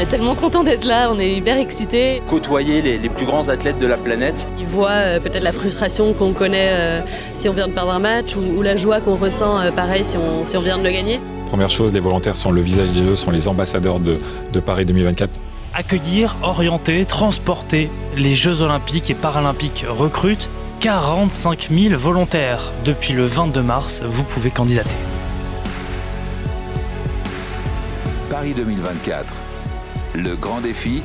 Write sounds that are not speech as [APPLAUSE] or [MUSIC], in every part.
On est tellement content d'être là, on est hyper excités. Côtoyer les, plus grands athlètes de la planète. Ils voient euh, peut-être la frustration qu'on connaît euh, si on vient de perdre un match ou, la joie qu'on ressent euh, pareil si on, si on vient de le gagner. Première chose, les volontaires sont le visage des Jeux, sont les ambassadeurs de, de Paris 2024 accueillir, orienter, transporter les Jeux olympiques et paralympiques recrutent 45 000 volontaires. Depuis le 22 mars, vous pouvez candidater. Paris 2024. Le grand défi.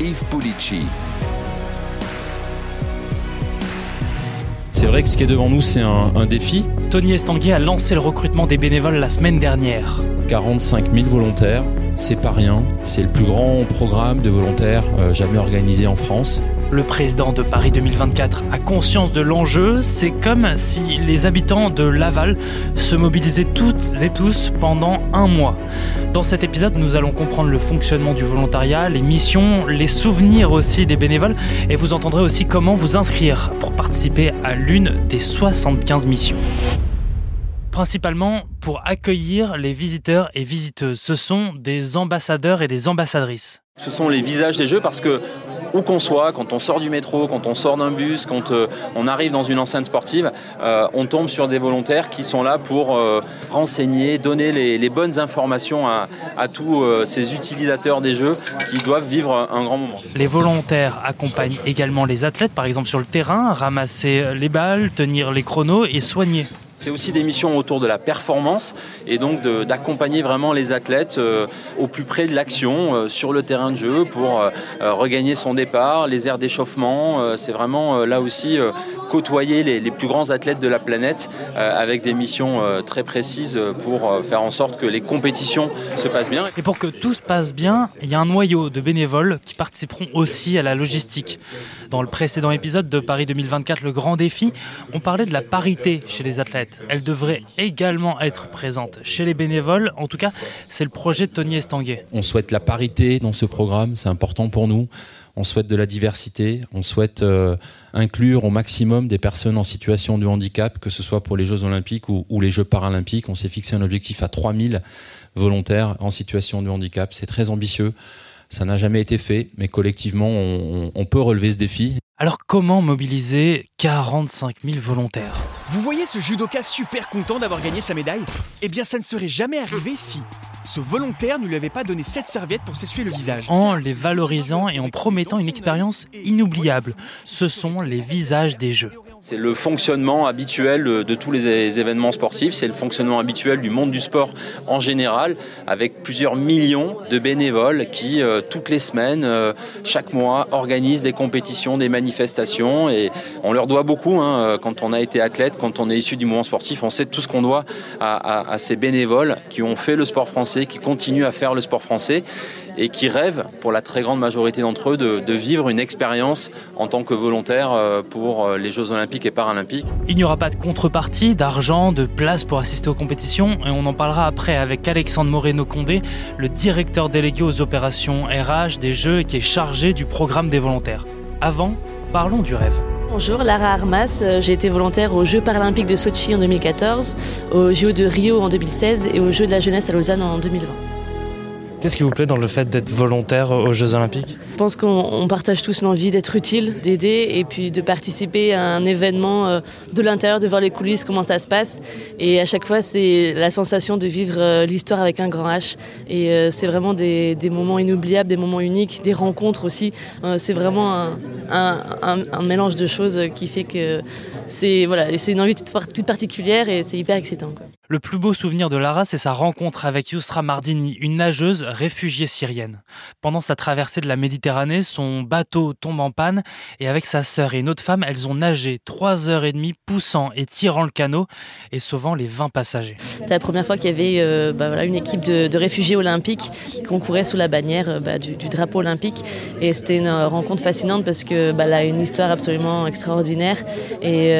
Yves Pulici. C'est vrai que ce qui est devant nous, c'est un, défi. Tony Estanguet a lancé le recrutement des bénévoles la semaine dernière. 45 000 volontaires, c'est pas rien. C'est le plus grand programme de volontaires euh, jamais organisé en France. Le président de Paris 2024 a conscience de l'enjeu. C'est comme si les habitants de Laval se mobilisaient toutes et tous pendant un mois. Dans cet épisode, nous allons comprendre le fonctionnement du volontariat, les missions, les souvenirs aussi des bénévoles et vous entendrez aussi comment vous inscrire pour participer à l'une des 75 missions principalement pour accueillir les visiteurs et visiteuses. Ce sont des ambassadeurs et des ambassadrices. Ce sont les visages des jeux parce que où qu'on soit, quand on sort du métro, quand on sort d'un bus, quand euh, on arrive dans une enceinte sportive, euh, on tombe sur des volontaires qui sont là pour euh, renseigner, donner les, bonnes informations à, à tous ces utilisateurs des jeux qui doivent vivre un grand moment. Les volontaires accompagnent également les athlètes, par exemple sur le terrain, ramasser les balles, tenir les chronos et soigner. C'est aussi des missions autour de la performance et donc d'accompagner vraiment les athlètes euh, au plus près de l'action euh, sur le terrain de jeu pour euh, regagner son départ, les aires d'échauffement. C'est vraiment là aussi côtoyer les, les, plus grands athlètes de la planète avec des missions très précises pour faire en sorte que les compétitions se passent bien. Et pour que tout se passe bien, il y a un noyau de bénévoles qui participeront aussi à la logistique. Dans le précédent épisode de Paris 2024, le grand défi, on parlait de la parité chez les athlètes. Elle devrait également être présente chez les bénévoles. En tout cas, c'est le projet de Tony Estanguet. On souhaite la parité dans ce programme, c'est important pour nous. On souhaite de la diversité, on souhaite euh, inclure au maximum des personnes en situation de handicap, que ce soit pour les Jeux olympiques ou, les Jeux paralympiques. On s'est fixé un objectif à 3000 volontaires en situation de handicap. C'est très ambitieux. Ça n'a jamais été fait, mais collectivement, on, peut relever ce défi. Alors comment mobiliser 45 000 volontaires? Vous voyez ce judoka super content d'avoir gagné sa médaille? Eh bien ça ne serait jamais arrivé si ce volontaire ne lui avait pas donné cette serviette pour s'essuyer le visage. En les valorisant et en promettant une expérience inoubliable. Ce sont les visages des Jeux. C'est le fonctionnement habituel de tous les événements sportifs, c'est le fonctionnement habituel du monde du sport en général, avec plusieurs millions de bénévoles qui, euh, toutes les semaines, euh, chaque mois, organisent des compétitions, des manifestations. Et on leur doit beaucoup. Hein, euh, quand on a été athlète, quand on est issu du mouvement sportif, on sait tout ce qu'on doit à, à ces bénévoles qui ont fait le sport français, qui continuent à faire le sport français et qui rêvent, pour la très grande majorité d'entre eux, de, vivre une expérience en tant que volontaire euh, pour euh, les Jeux olympiques et paralympiques. Il n'y aura pas de contrepartie, d'argent, de place pour assister aux compétitions et on en parlera après avec Alexandre Moreno-Condé, le directeur délégué aux opérations RH des Jeux et qui est chargé du programme des volontaires. Avant, parlons du rêve. Bonjour, Lara Armas. Euh, j'ai été volontaire aux Jeux paralympiques de Sochi en 2014, aux Jeux de Rio en 2016 et aux Jeux de la jeunesse à Lausanne en 2020. Qu'est-ce qui vous plaît dans le fait d'être volontaire aux Jeux Olympiques Je pense qu'on partage tous l'envie d'être utile, d'aider et puis de participer à un événement euh, de l'intérieur, de voir les coulisses, comment ça se passe. Et à chaque fois, c'est la sensation de vivre euh, l'histoire avec un grand H. Et euh, c'est vraiment des, moments inoubliables, des moments uniques, des rencontres aussi. C'est vraiment un, mélange de choses qui fait que c'est voilà, une envie toute, particulière et c'est hyper excitant. Le plus beau souvenir de Lara, c'est sa rencontre avec Yousra Mardini, une nageuse réfugiée syrienne. Pendant sa traversée de la Méditerranée, son bateau tombe en panne et avec sa sœur et une autre femme, elles ont nagé trois heures et demie, poussant et tirant le canot et sauvant les 20 passagers. C'était la première fois qu'il y avait euh, bah, une équipe de, réfugiés olympiques qui concourait sous la bannière euh, bah, du, drapeau olympique et c'était une euh, rencontre fascinante parce que bah, a une histoire absolument extraordinaire et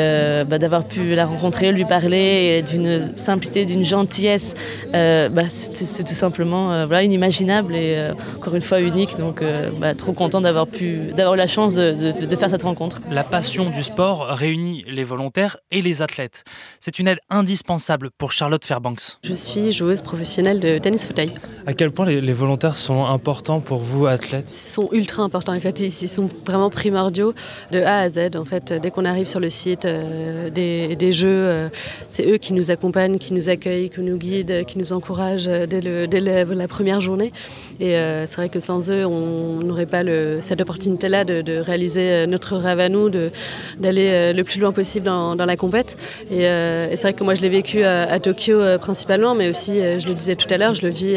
d'avoir pu la rencontrer, lui parler d'une simple simplicité, d'une gentillesse, bah, c'est tout simplement voilà, inimaginable et encore une fois unique. Donc bah, trop content d'avoir pu d'avoir eu la chance de, de faire cette rencontre. La passion du sport réunit les volontaires et les athlètes. C'est une aide indispensable pour Charlotte Fairbanks. Je suis joueuse professionnelle de tennis fauteuil. À quel point les, volontaires sont importants pour vous, athlètes Ils sont ultra importants. En fait, ils sont vraiment primordiaux de A à Z. En fait, dès qu'on arrive sur le site euh, des, jeux, euh, c'est eux qui nous accompagnent, qui nous accueillent, qui nous guident, qui nous encouragent euh, dès, la première journée. Et c'est vrai que sans eux, on n'aurait pas cette opportunité-là de, réaliser notre rêve à nous, d'aller le plus loin possible dans, la compète. Et, c'est vrai que moi, je l'ai vécu à, Tokyo principalement, mais aussi, je le disais tout à l'heure, je le vis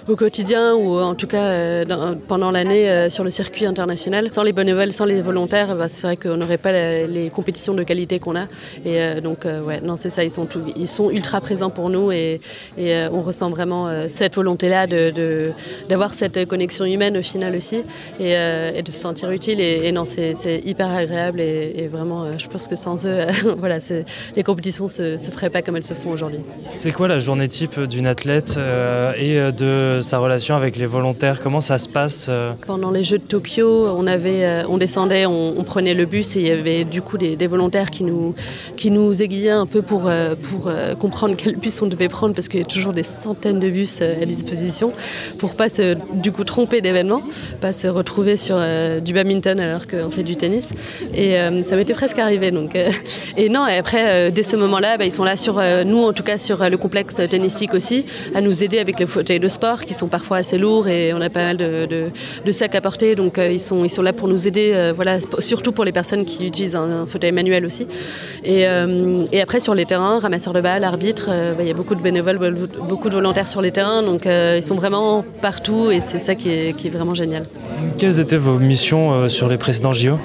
au quotidien ou en tout cas euh, pendant l'année euh, sur le circuit international. Sans les bénévoles, sans les volontaires, bah, c'est vrai qu'on n'aurait pas les, compétitions de qualité qu'on a. Et euh, donc, ouais, non, c'est ça, ils sont, ils sont ultra présents pour nous et, on ressent vraiment cette volonté-là de, d'avoir cette connexion humaine au final aussi et, de se sentir utile. Et, non, c'est, hyper agréable et, vraiment, je pense que sans eux, [LAUGHS] voilà, les compétitions ne se feraient pas comme elles se font aujourd'hui. C'est quoi la journée type d'une athlète et de sa relation avec les volontaires Comment ça se passe euh Pendant les Jeux de Tokyo, on, avait, euh, on descendait, on, prenait le bus et il y avait du coup des, volontaires qui nous, qui nous aiguillaient un peu pour, euh, pour comprendre [LAUGHS] quel bus on devait prendre parce qu'il y a toujours des centaines de bus à disposition pour pas se du coup tromper d'événement, pas se retrouver sur du badminton alors qu'on fait du tennis. Et ça m'était presque arrivé. Donc, et non, et après, dès ce moment-là, bah, ils sont là sur nous, en tout cas sur le complexe tennistique aussi, à nous aider avec les fauteuils de sport qui sont parfois assez lourds et on a pas mal de, sacs à porter. Donc euh, ils, sont, ils sont là pour nous aider, euh, voilà, surtout pour les personnes qui utilisent un, fauteuil manuel aussi. Euh, et, après sur les terrains, ramasseurs de balles, arbitres, bah, il y a beaucoup de bénévoles, beaucoup de volontaires sur les terrains. Donc ils sont vraiment partout et c'est ça qui est, qui est, vraiment génial. Quelles étaient vos missions sur les précédents JO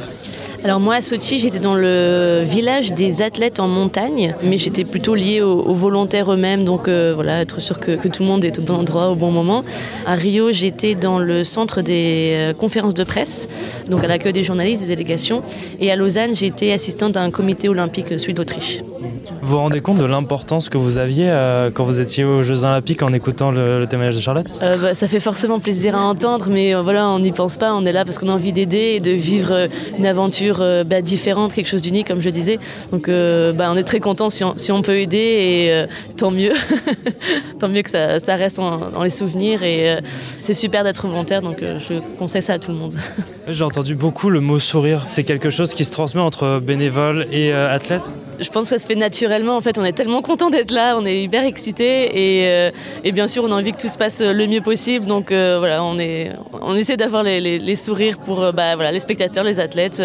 alors moi à Sochi, j'étais dans le village des athlètes en montagne, mais j'étais plutôt liée aux, volontaires eux-mêmes, donc euh, voilà, être sûr que, tout le monde est au bon endroit au bon moment. À Rio, j'étais dans le centre des euh, conférences de presse, donc à l'accueil des journalistes, des délégations, et à Lausanne, j'étais assistante d'un comité olympique euh, suisse d'Autriche. Vous vous rendez compte de l'importance que vous aviez quand vous étiez aux Jeux Olympiques en écoutant le, témoignage de Charlotte? Bah, Ça fait forcément plaisir à entendre, mais voilà, on n'y pense pas, on est là parce qu'on a envie d'aider et de vivre une aventure euh, bah, différente, quelque chose d'unique, comme je disais. Donc euh, bah, on est très content si on, peut aider et euh, tant mieux. [LAUGHS] tant mieux que ça, reste dans les souvenirs et c'est super d'être volontaire, donc je conseille ça à tout le monde. [LAUGHS] J'ai entendu beaucoup le mot sourire. C'est quelque chose qui se transmet entre bénévoles et athlètes? Je pense que ça se fait naturellement. En fait, on est tellement content d'être là, on est hyper excités et, et, bien sûr, on a envie que tout se passe le mieux possible. Donc voilà, on, est, on essaie d'avoir les, sourires pour bah, voilà, les spectateurs, les athlètes,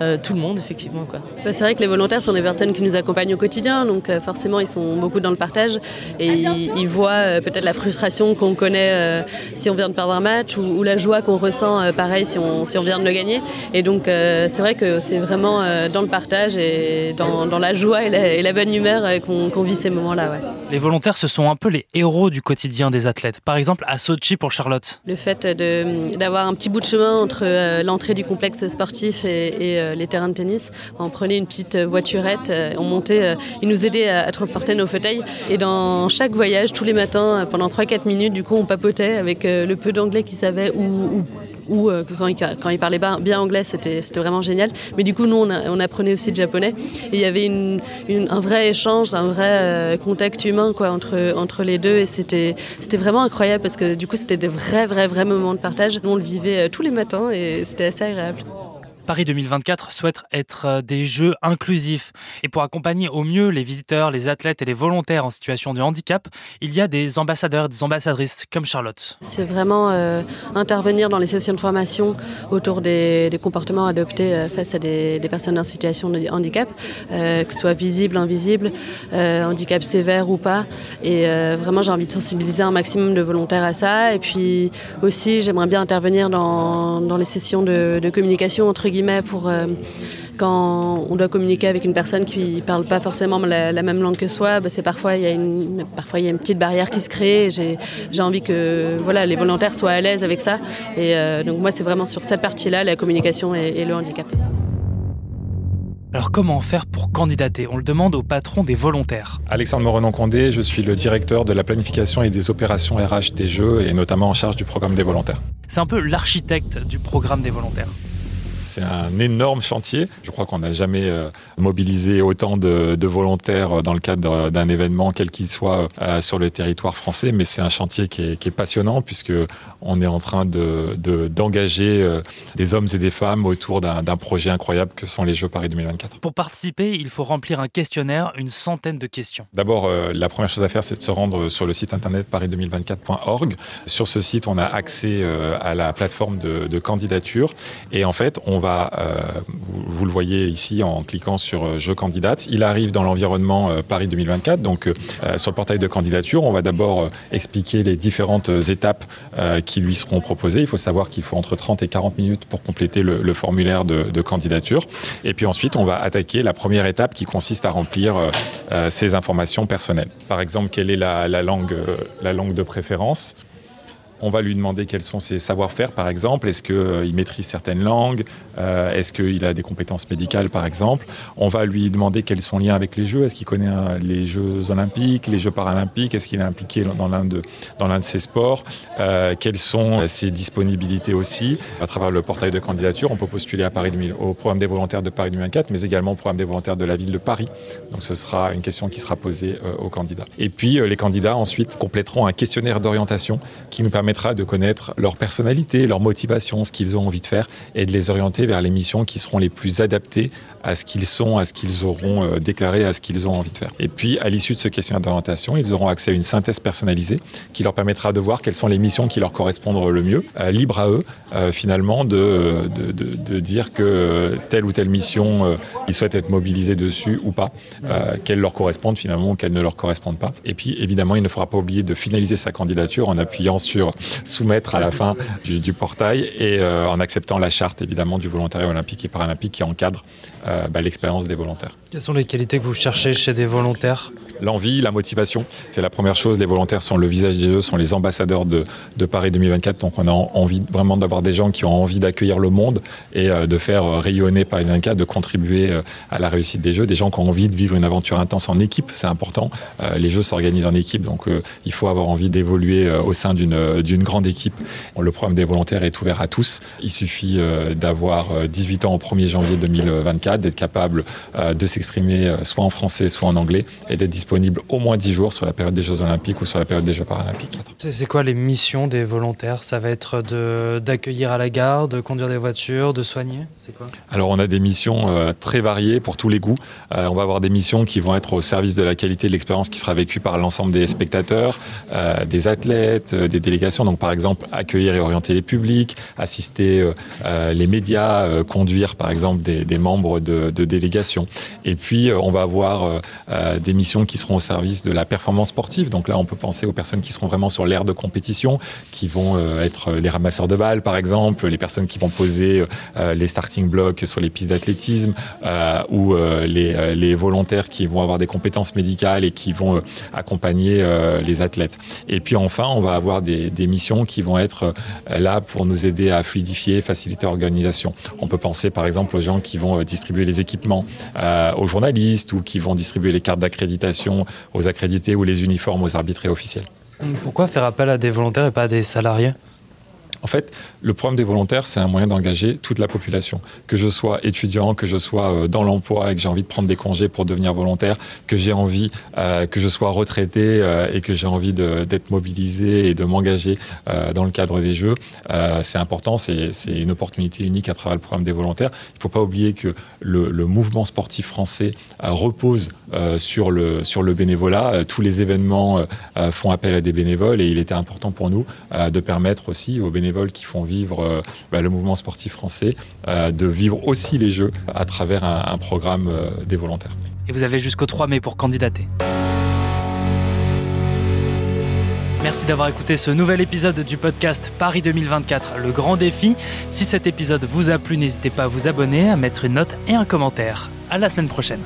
euh, tout le monde, effectivement. Bah, c'est vrai que les volontaires sont des personnes qui nous accompagnent au quotidien, donc euh, forcément, ils sont beaucoup dans le partage et ils, voient euh, peut-être la frustration qu'on connaît si on vient de perdre un match ou, la joie qu'on ressent, pareil, si on, si on vient de le gagner. Et donc, c'est vrai que c'est vraiment dans le partage et dans, la joie et la, bonne humeur qu'on vit ces moments-là. Les volontaires, ce sont un peu les héros du quotidien des athlètes. Par exemple, à Sochi pour Charlotte. Le fait d'avoir un petit bout de chemin entre l'entrée du complexe sportif et euh, les terrains de tennis. On prenait une petite voiturette, euh, on montait, euh, ils nous aidaient à, transporter nos fauteuils. Et dans chaque voyage, tous les matins, pendant 3-4 minutes, du coup, on papotait avec le peu d'anglais qu'ils savaient ou, ou quand, ils, quand parlaient bien anglais, c'était vraiment génial. Mais du coup, nous, on, apprenait aussi le japonais. Il y avait un vrai échange, un vrai contact humain entre, entre les deux. Et c'était vraiment incroyable parce que du coup, c'était des vrais, vrais, vrais moments de partage. Nous, on le vivait tous les matins et c'était assez agréable. Paris 2024 souhaite être euh, des jeux inclusifs. Et pour accompagner au mieux les visiteurs, les athlètes et les volontaires en situation de handicap, il y a des ambassadeurs, des ambassadrices comme Charlotte. C'est vraiment euh, intervenir dans les sessions de formation autour des, comportements adoptés euh, face à des, personnes en situation de handicap, que ce soit visible, invisible, handicap sévère ou pas. Et vraiment, j'ai envie de sensibiliser un maximum de volontaires à ça. Et puis aussi, j'aimerais bien intervenir dans, les sessions de communication entre guillemets pour euh, quand on doit communiquer avec une personne qui ne parle pas forcément la, même langue que soi, bah, c'est parfois il y a une parfois il y a une petite barrière qui se crée. J'ai envie que voilà les volontaires soient à l'aise avec ça. Et euh, donc moi c'est vraiment sur cette partie-là la communication et le handicap. Alors comment faire pour candidater? On le demande au patron des volontaires. Alexandre Morenon-Condé, je suis le directeur de la planification et des opérations RH des Jeux et notamment en charge du programme des volontaires. C'est un peu l'architecte du programme des volontaires. C'est un énorme chantier. Je crois qu'on n'a jamais euh, mobilisé autant de, volontaires dans le cadre d'un événement, quel qu'il soit, euh, sur le territoire français. Mais c'est un chantier qui est, passionnant puisque on est en train d'engager de, euh, des hommes et des femmes autour d'un projet incroyable que sont les Jeux Paris 2024. Pour participer, il faut remplir un questionnaire, une centaine de questions. D'abord, la première chose à faire, c'est de se rendre sur le site internet paris2024.org. Sur ce site, on a accès à la plateforme de, de candidature et en fait, on va, euh, vous, le voyez ici en cliquant sur euh, Je candidate, il arrive dans l'environnement euh, Paris 2024. Donc sur le portail de candidature, on va d'abord expliquer les différentes étapes qui lui seront proposées. Il faut savoir qu'il faut entre 30 et 40 minutes pour compléter le, formulaire de, candidature. Et puis ensuite, on va attaquer la première étape qui consiste à remplir ses informations personnelles. Par exemple, quelle est la, langue, la langue de préférence? On va lui demander quels sont ses savoir-faire, par exemple. Est-ce qu'il euh, maîtrise certaines langues? Euh, Est-ce qu'il a des compétences médicales, par exemple? On va lui demander quels sont son lien avec les Jeux. Est-ce qu'il connaît euh, les Jeux olympiques, les Jeux paralympiques? Est-ce qu'il est impliqué dans l'un de, dans l'un de ces sports? Quelles sont ses disponibilités aussi? À travers le portail de candidature, on peut postuler à Paris 2000, au programme des volontaires de Paris 2024, mais également au programme des volontaires de la ville de Paris. Donc ce sera une question qui sera posée aux candidats. Et puis les candidats ensuite compléteront un questionnaire d'orientation qui nous permet de connaître leur personnalité, leur motivation, ce qu'ils ont envie de faire et de les orienter vers les missions qui seront les plus adaptées à ce qu'ils sont, à ce qu'ils auront euh, déclaré, à ce qu'ils ont envie de faire. Et puis, à l'issue de ce questionnaire d'orientation, ils auront accès à une synthèse personnalisée qui leur permettra de voir quelles sont les missions qui leur correspondent le mieux. Euh, libre à eux, euh, finalement, de, de, de, dire que telle ou telle mission, ils souhaitent être mobilisés dessus ou pas, qu'elles leur correspondent finalement ou qu'elles ne leur correspondent pas. Et puis, évidemment, il ne faudra pas oublier de finaliser sa candidature en appuyant sur soumettre à la fin du, portail et en acceptant la charte, évidemment, du volontariat olympique et paralympique qui encadre euh, bah, l'expérience des volontaires. Quelles sont les qualités que vous cherchez chez des volontaires? L'envie, la motivation, c'est la première chose. Les volontaires sont le visage des Jeux, sont les ambassadeurs de, Paris 2024. Donc on a envie vraiment d'avoir des gens qui ont envie d'accueillir le monde et euh, de faire euh, rayonner Paris 2024, de contribuer à la réussite des Jeux. Des gens qui ont envie de vivre une aventure intense en équipe, c'est important. Les Jeux s'organisent en équipe, donc il faut avoir envie d'évoluer au sein d'une grande équipe. Le programme des volontaires est ouvert à tous. Il suffit d'avoir 18 ans au 1er janvier 2024, d'être capable de s'exprimer soit en français, soit en anglais et d'être disponible disponible au moins 10 jours sur la période des Jeux Olympiques ou sur la période des Jeux Paralympiques. C'est quoi les missions des volontaires? Ça va être d'accueillir à la gare, de conduire des voitures, de soigner? Quoi? Alors on a des missions euh, très variées pour tous les goûts. Euh, on va avoir des missions qui vont être au service de la qualité de l'expérience qui sera vécue par l'ensemble des spectateurs, euh, des athlètes, des délégations. Donc par exemple accueillir et orienter les publics, assister les médias, conduire par exemple des, des membres de, de délégations. Et puis on va avoir des missions qui seront au service de la performance sportive. Donc là, on peut penser aux personnes qui seront vraiment sur l'aire de compétition, qui vont euh, être les ramasseurs de balles, par exemple, les personnes qui vont poser euh, les starting blocks sur les pistes d'athlétisme, euh, ou les, les, volontaires qui vont avoir des compétences médicales et qui vont accompagner les athlètes. Et puis enfin, on va avoir des, des missions qui vont être là pour nous aider à fluidifier, faciliter l'organisation. On peut penser par exemple aux gens qui vont distribuer les équipements aux journalistes ou qui vont distribuer les cartes d'accréditation aux accrédités ou les uniformes aux arbitres officiels. Pourquoi faire appel à des volontaires et pas à des salariés? En fait, le programme des volontaires, c'est un moyen d'engager toute la population. Que je sois étudiant, que je sois euh, dans l'emploi et que j'ai envie de prendre des congés pour devenir volontaire, que j'ai envie, euh, que je sois retraité euh, et que j'ai envie d'être mobilisé et de m'engager dans le cadre des Jeux, c'est important, c'est une opportunité unique à travers le programme des volontaires. Il ne faut pas oublier que le, mouvement sportif français repose sur le bénévolat. tous les événements font appel à des bénévoles et il était important pour nous de permettre aussi aux bénévoles qui font vivre euh, bah, le mouvement sportif français, euh, de vivre aussi les Jeux à travers un, programme euh, des volontaires. Et vous avez jusqu'au 3 mai pour candidater. Merci d'avoir écouté ce nouvel épisode du podcast Paris 2024, le grand défi. Si cet épisode vous a plu, n'hésitez pas à vous abonner, à mettre une note et un commentaire. À la semaine prochaine.